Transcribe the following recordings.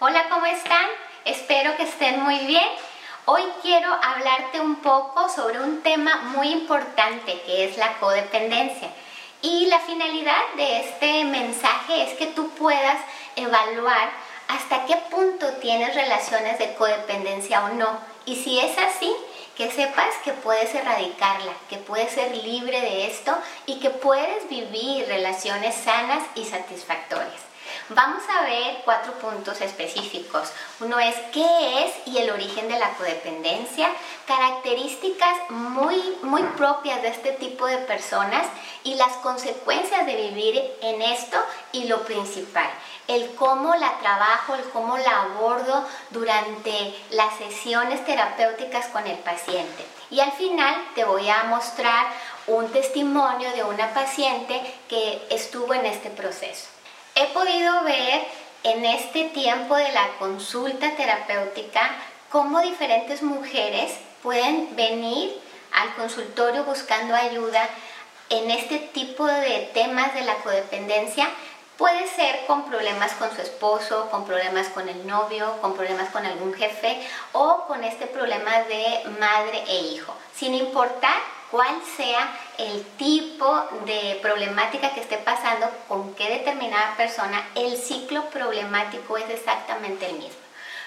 Hola, ¿cómo están? Espero que estén muy bien. Hoy quiero hablarte un poco sobre un tema muy importante que es la codependencia. Y la finalidad de este mensaje es que tú puedas evaluar hasta qué punto tienes relaciones de codependencia o no. Y si es así, que sepas que puedes erradicarla, que puedes ser libre de esto y que puedes vivir relaciones sanas y satisfactorias. Vamos a ver cuatro puntos específicos. Uno es qué es y el origen de la codependencia, características muy, muy propias de este tipo de personas y las consecuencias de vivir en esto y lo principal, el cómo la trabajo, el cómo la abordo durante las sesiones terapéuticas con el paciente. Y al final te voy a mostrar un testimonio de una paciente que estuvo en este proceso he podido ver en este tiempo de la consulta terapéutica cómo diferentes mujeres pueden venir al consultorio buscando ayuda en este tipo de temas de la codependencia. Puede ser con problemas con su esposo, con problemas con el novio, con problemas con algún jefe o con este problema de madre e hijo, sin importar cuál sea el tipo de problemática que esté pasando con qué determinada persona, el ciclo problemático es exactamente el mismo.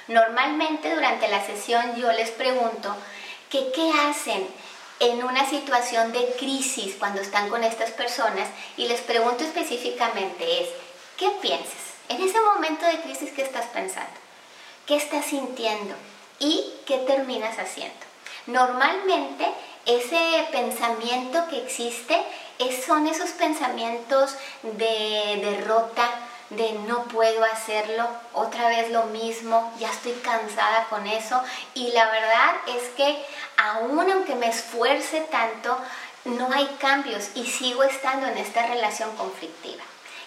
Normalmente durante la sesión yo les pregunto que qué hacen en una situación de crisis cuando están con estas personas y les pregunto específicamente es, ¿qué piensas? En ese momento de crisis, ¿qué estás pensando? ¿Qué estás sintiendo? ¿Y qué terminas haciendo? Normalmente ese pensamiento que existe son esos pensamientos de derrota, de no puedo hacerlo, otra vez lo mismo, ya estoy cansada con eso y la verdad es que aún aunque me esfuerce tanto, no hay cambios y sigo estando en esta relación conflictiva.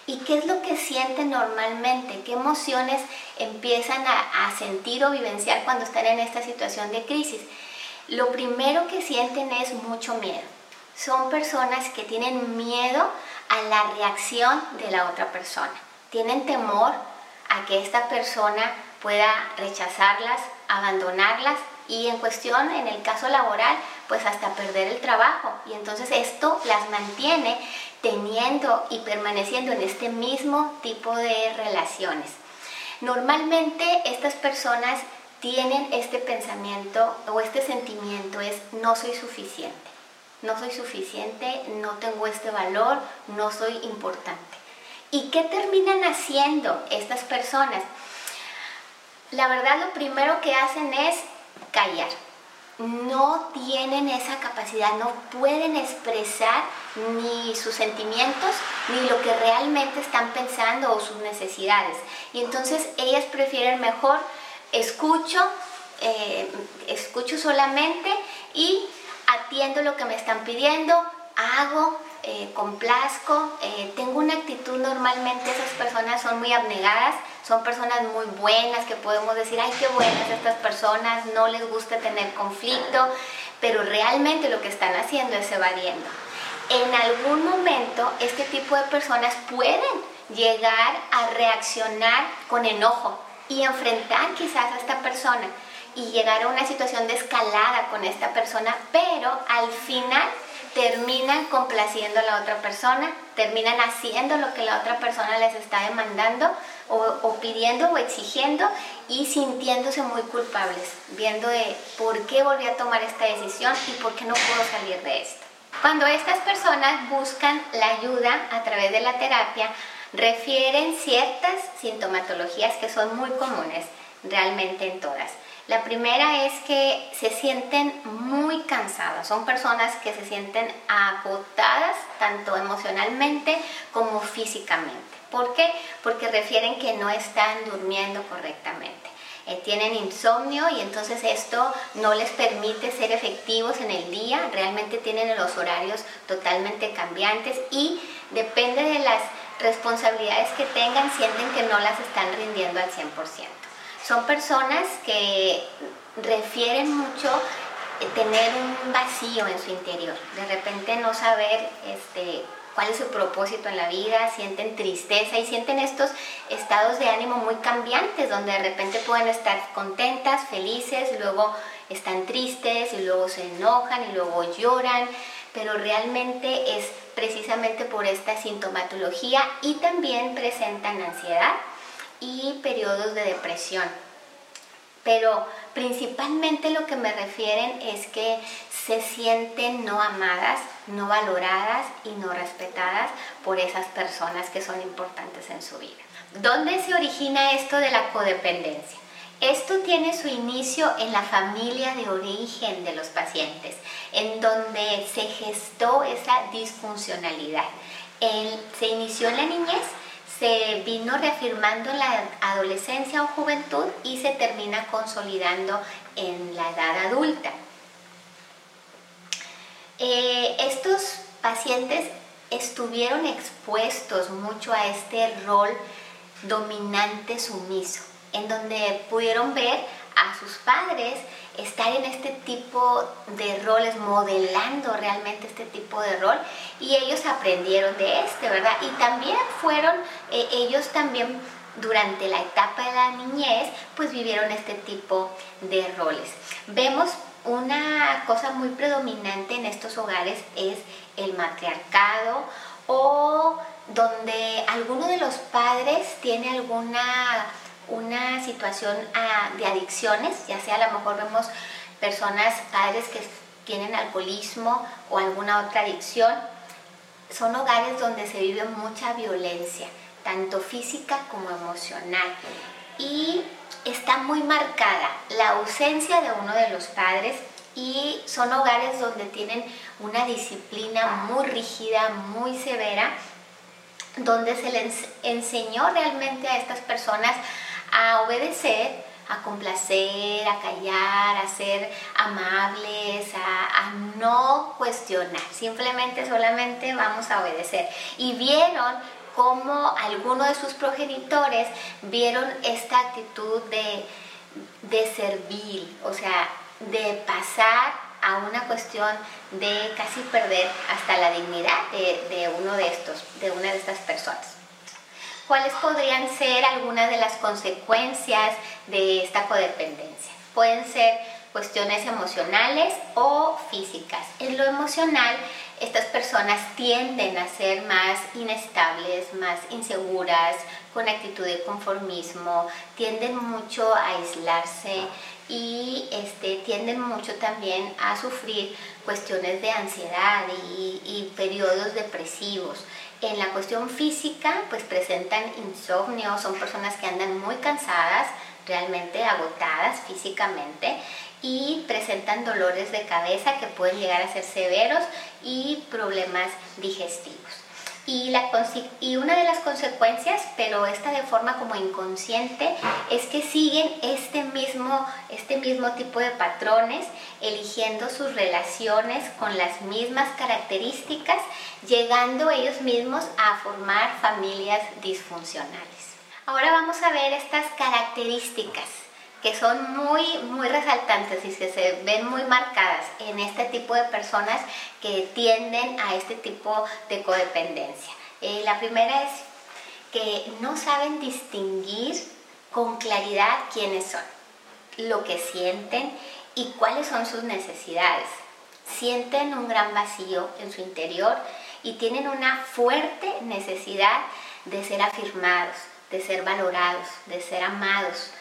¿Y qué es lo que sienten normalmente? ¿Qué emociones empiezan a, a sentir o vivenciar cuando están en esta situación de crisis? Lo primero que sienten es mucho miedo. Son personas que tienen miedo a la reacción de la otra persona. Tienen temor a que esta persona pueda rechazarlas, abandonarlas y en cuestión, en el caso laboral, pues hasta perder el trabajo. Y entonces esto las mantiene teniendo y permaneciendo en este mismo tipo de relaciones. Normalmente estas personas tienen este pensamiento o este sentimiento es no soy suficiente, no soy suficiente, no tengo este valor, no soy importante. ¿Y qué terminan haciendo estas personas? La verdad lo primero que hacen es callar. No tienen esa capacidad, no pueden expresar ni sus sentimientos ni lo que realmente están pensando o sus necesidades. Y entonces ellas prefieren mejor escucho, eh, escucho solamente y atiendo lo que me están pidiendo, hago, eh, complazco, eh, tengo una actitud normalmente, esas personas son muy abnegadas, son personas muy buenas que podemos decir, ay, qué buenas estas personas, no les gusta tener conflicto, pero realmente lo que están haciendo es evadiendo. En algún momento este tipo de personas pueden llegar a reaccionar con enojo, y enfrentar quizás a esta persona y llegar a una situación de escalada con esta persona, pero al final terminan complaciendo a la otra persona, terminan haciendo lo que la otra persona les está demandando o, pidiendo o exigiendo y sintiéndose muy culpables, viendo de por qué volví a tomar esta decisión y por qué no puedo salir de esto. Cuando estas personas buscan la ayuda a través de la terapia, refieren ciertas sintomatologías que son muy comunes realmente en todas. La primera es que se sienten muy cansadas, son personas que se sienten agotadas tanto emocionalmente como físicamente. ¿Por qué? Porque refieren que no están durmiendo correctamente. Eh, tienen insomnio y entonces esto no les permite ser efectivos en el día, realmente tienen los horarios totalmente cambiantes y depende de las responsabilidades que tengan sienten que no las están rindiendo al 100%. Son personas que refieren mucho eh, tener un vacío en su interior, de repente no saber este, cuál es su propósito en la vida, sienten tristeza y sienten estos estados de ánimo muy cambiantes, donde de repente pueden estar contentas, felices, luego están tristes y luego se enojan y luego lloran, pero realmente es precisamente por esta sintomatología y también presentan ansiedad y periodos de depresión. Pero principalmente lo que me refieren es que se sienten no amadas, no valoradas y no respetadas por esas personas que son importantes en su vida. ¿Dónde se origina esto de la codependencia? Esto tiene su inicio en la familia de origen de los pacientes, en donde se gestó esa disfuncionalidad. se inició en la niñez, se vino reafirmando en la adolescencia o juventud y se termina consolidando en la edad adulta. Eh, estos pacientes estuvieron expuestos mucho a este rol dominante sumiso en donde pudieron ver a sus padres estar en este tipo de roles, modelando realmente este tipo de rol y ellos aprendieron de este, ¿verdad? Y también fueron, eh, ellos también durante la etapa de la niñez, pues vivieron este tipo de roles. Vemos una cosa muy predominante en estos hogares es el matriarcado o donde alguno de los padres tiene alguna una situación ah, de adicciones, ya sea a lo mejor vemos personas, padres que tienen alcoholismo o alguna otra adicción, son hogares donde se vive mucha violencia, tanto física como emocional. Y está muy marcada la ausencia de uno de los padres y son hogares donde tienen una disciplina muy rígida, muy severa, donde se les enseñó realmente a estas personas a obedecer, a complacer, a callar, a ser amables, a, no cuestionar, simplemente solamente vamos a obedecer. Y vieron cómo algunos de sus progenitores vieron esta actitud de, de servir, o sea, de pasar a una cuestión de casi perder hasta la dignidad de, de uno de estos, de una de estas personas cuáles podrían ser algunas de las consecuencias de esta codependencia. Pueden ser cuestiones emocionales o físicas. En lo emocional, estas personas tienden a ser más inestables, más inseguras, con actitud de conformismo, tienden mucho a aislarse y este, tienden mucho también a sufrir cuestiones de ansiedad y, y periodos depresivos. En la cuestión física, pues presentan insomnio, son personas que andan muy cansadas, realmente agotadas físicamente y presentan dolores de cabeza que pueden llegar a ser severos y problemas digestivos. Y, una de las consecuencias, pero esta de forma como inconsciente, es que siguen este mismo, este mismo tipo de patrones, eligiendo sus relaciones con las mismas características, llegando ellos mismos a formar familias disfuncionales. Ahora vamos a ver estas características que son muy, muy resaltantes y que se ven muy marcadas en este tipo de personas que tienden a este tipo de codependencia. Eh, la primera es que no saben distinguir con claridad quiénes son, lo que sienten y cuáles son sus necesidades. Sienten un gran vacío en su interior y tienen una fuerte necesidad de ser afirmados, de ser valorados, de ser amados,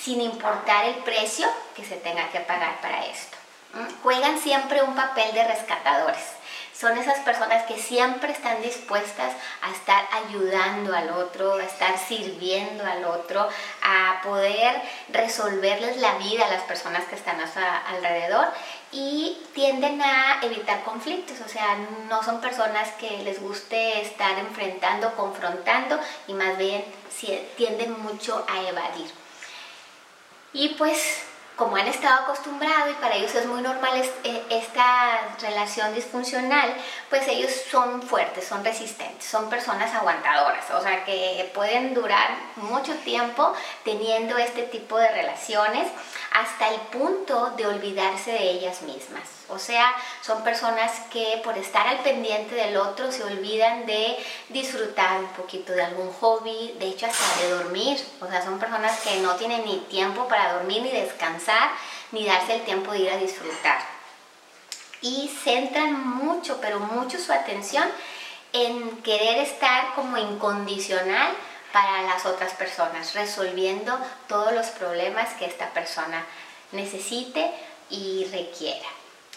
sin importar el precio que se tenga que pagar para esto. ¿Mm? Juegan siempre un papel de rescatadores. Son esas personas que siempre están dispuestas a estar ayudando al otro, a estar sirviendo al otro, a poder resolverles la vida a las personas que están a su alrededor y tienden a evitar conflictos, o sea, no son personas que les guste estar enfrentando, confrontando y más bien tienden mucho a evadir. Y pues como han estado acostumbrados y para ellos es muy normal eh, esta relación disfuncional, pues ellos son fuertes, son resistentes, son personas aguantadoras, o sea que pueden durar mucho tiempo teniendo este tipo de relaciones hasta el punto de olvidarse de ellas mismas. O sea, son personas que por estar al pendiente del otro se olvidan de disfrutar un poquito de algún hobby, de hecho hasta de dormir. O sea, son personas que no tienen ni tiempo para dormir ni ni darse el tiempo de ir a disfrutar. Y centran mucho, pero mucho su atención en querer estar como incondicional para las otras personas, resolviendo todos los problemas que esta persona necesite y requiera.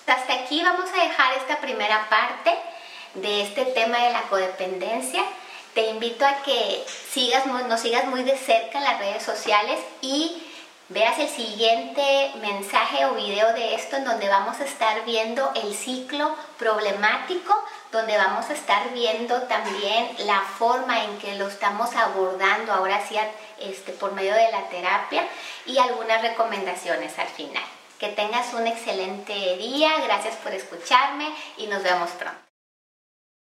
Hasta aquí vamos a dejar esta primera parte de este tema de la codependencia. Te invito a que sigas, nos sigas muy de cerca en las redes sociales y veas el siguiente mensaje o video de esto en donde vamos a estar viendo el ciclo problemático, donde vamos a estar viendo también la forma en que lo estamos abordando ahora sí este, por medio de la terapia y algunas recomendaciones al final. Que tengas un excelente día, gracias por escucharme y nos vemos pronto.